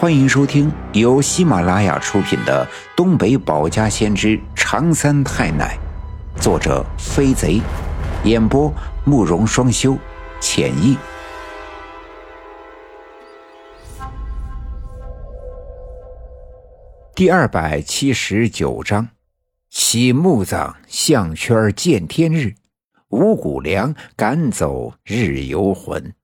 欢迎收听由喜马拉雅出品的《东北保家先知长三太奶》，作者飞贼，演播慕容双修，浅意。第二百七十九章：喜墓葬项圈见天日，五谷粮赶走日游魂。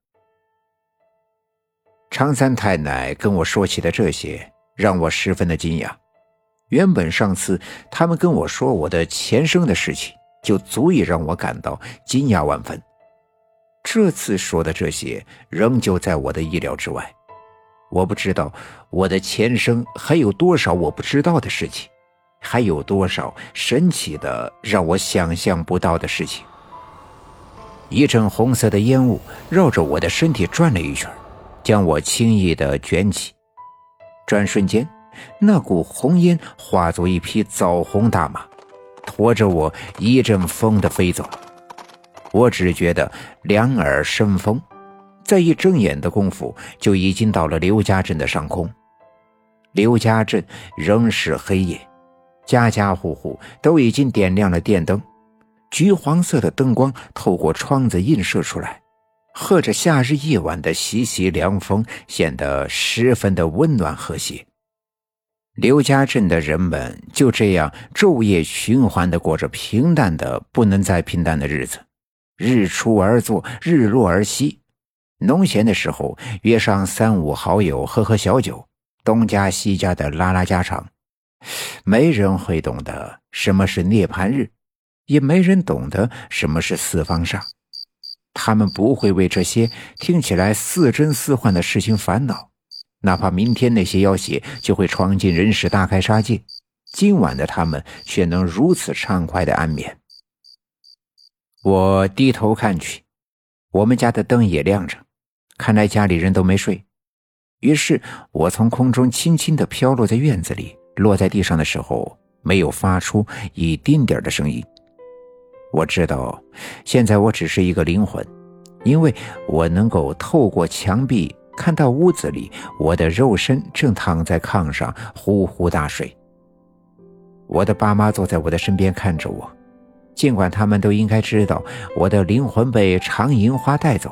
常三太奶跟我说起的这些，让我十分的惊讶。原本上次他们跟我说我的前生的事情，就足以让我感到惊讶万分。这次说的这些，仍旧在我的意料之外。我不知道我的前生还有多少我不知道的事情，还有多少神奇的让我想象不到的事情。一阵红色的烟雾绕着我的身体转了一圈。将我轻易的卷起，转瞬间，那股红烟化作一匹枣红大马，驮着我一阵风的飞走。我只觉得两耳生风，在一睁眼的功夫，就已经到了刘家镇的上空。刘家镇仍是黑夜，家家户户都已经点亮了电灯，橘黄色的灯光透过窗子映射出来。和着夏日夜晚的习习凉风，显得十分的温暖和谐。刘家镇的人们就这样昼夜循环的过着平淡的不能再平淡的日子，日出而作，日落而息。农闲的时候，约上三五好友喝喝小酒，东家西家的拉拉家常。没人会懂得什么是涅槃日，也没人懂得什么是四方煞。他们不会为这些听起来似真似幻的事情烦恼，哪怕明天那些妖邪就会闯进人世大开杀戒，今晚的他们却能如此畅快的安眠。我低头看去，我们家的灯也亮着，看来家里人都没睡。于是我从空中轻轻地飘落在院子里，落在地上的时候没有发出一丁点的声音。我知道，现在我只是一个灵魂，因为我能够透过墙壁看到屋子里我的肉身正躺在炕上呼呼大睡。我的爸妈坐在我的身边看着我，尽管他们都应该知道我的灵魂被长银花带走，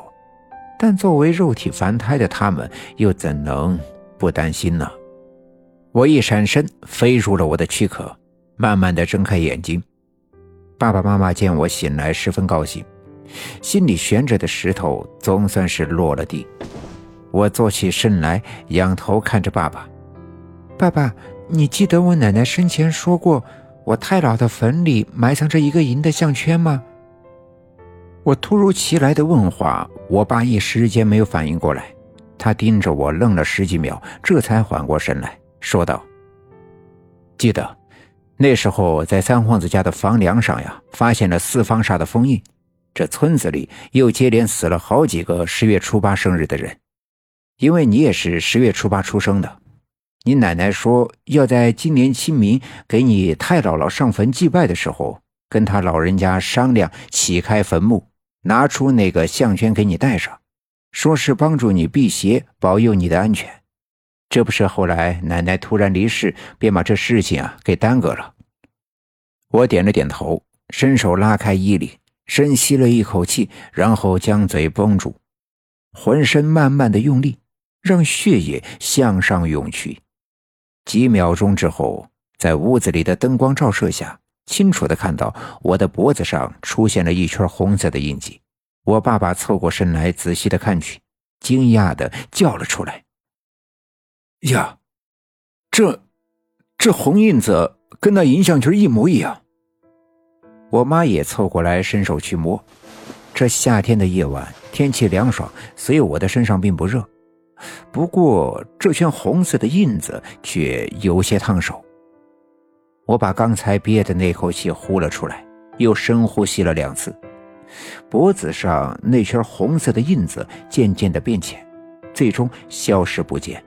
但作为肉体凡胎的他们又怎能不担心呢？我一闪身飞入了我的躯壳，慢慢的睁开眼睛。爸爸妈妈见我醒来，十分高兴，心里悬着的石头总算是落了地。我坐起身来，仰头看着爸爸：“爸爸，你记得我奶奶生前说过，我太姥的坟里埋藏着一个银的项圈吗？”我突如其来的问话，我爸一时间没有反应过来，他盯着我愣了十几秒，这才缓过神来说道：“记得。”那时候，在三皇子家的房梁上呀，发现了四方煞的封印。这村子里又接连死了好几个十月初八生日的人。因为你也是十月初八出生的，你奶奶说要在今年清明给你太姥姥上坟祭拜的时候，跟他老人家商量起开坟墓，拿出那个项圈给你戴上，说是帮助你辟邪，保佑你的安全。这不是后来奶奶突然离世，便把这事情啊给耽搁了。我点了点头，伸手拉开衣领，深吸了一口气，然后将嘴绷住，浑身慢慢的用力，让血液向上涌去。几秒钟之后，在屋子里的灯光照射下，清楚的看到我的脖子上出现了一圈红色的印记。我爸爸凑过身来，仔细的看去，惊讶的叫了出来。呀，这，这红印子跟那银项圈一模一样。我妈也凑过来，伸手去摸。这夏天的夜晚，天气凉爽，所以我的身上并不热。不过这圈红色的印子却有些烫手。我把刚才憋的那口气呼了出来，又深呼吸了两次。脖子上那圈红色的印子渐渐的变浅，最终消失不见。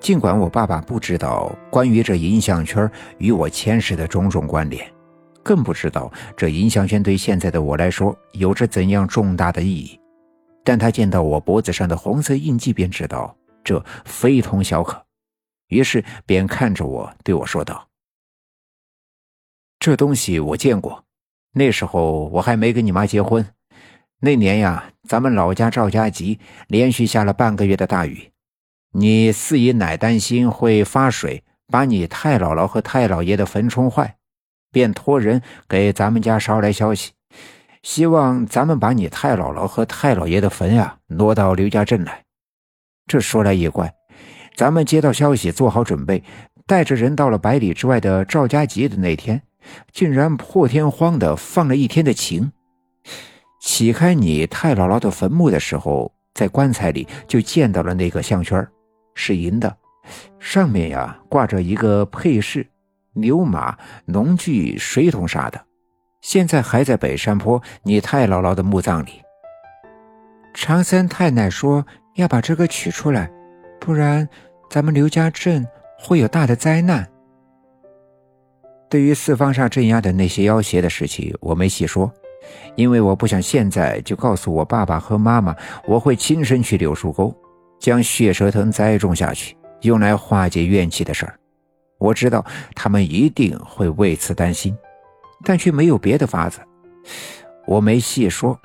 尽管我爸爸不知道关于这银项圈与我前世的种种关联，更不知道这银项圈对现在的我来说有着怎样重大的意义，但他见到我脖子上的红色印记，便知道这非同小可。于是便看着我对我说道：“这东西我见过，那时候我还没跟你妈结婚。那年呀，咱们老家赵家集连续下了半个月的大雨，你四姨奶担心会发水，把你太姥姥和太姥爷的坟冲坏，便托人给咱们家捎来消息，希望咱们把你太姥姥和太姥爷的坟呀挪到刘家镇来。这说来也怪。”咱们接到消息，做好准备，带着人到了百里之外的赵家集的那天，竟然破天荒的放了一天的晴。起开你太姥姥的坟墓的时候，在棺材里就见到了那个项圈，是银的，上面呀挂着一个配饰，牛马农具水桶啥的，现在还在北山坡你太姥姥的墓葬里。常三太奶说要把这个取出来。不然，咱们刘家镇会有大的灾难。对于四方上镇压的那些要挟的事情，我没细说，因为我不想现在就告诉我爸爸和妈妈，我会亲身去柳树沟，将血蛇藤栽种下去，用来化解怨气的事儿。我知道他们一定会为此担心，但却没有别的法子。我没细说，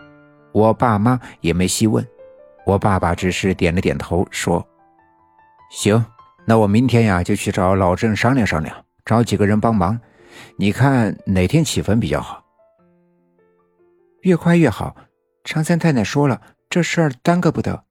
我爸妈也没细问，我爸爸只是点了点头，说。行，那我明天呀就去找老郑商量商量，找几个人帮忙。你看哪天起坟比较好？越快越好。常三太太说了，这事儿耽搁不得。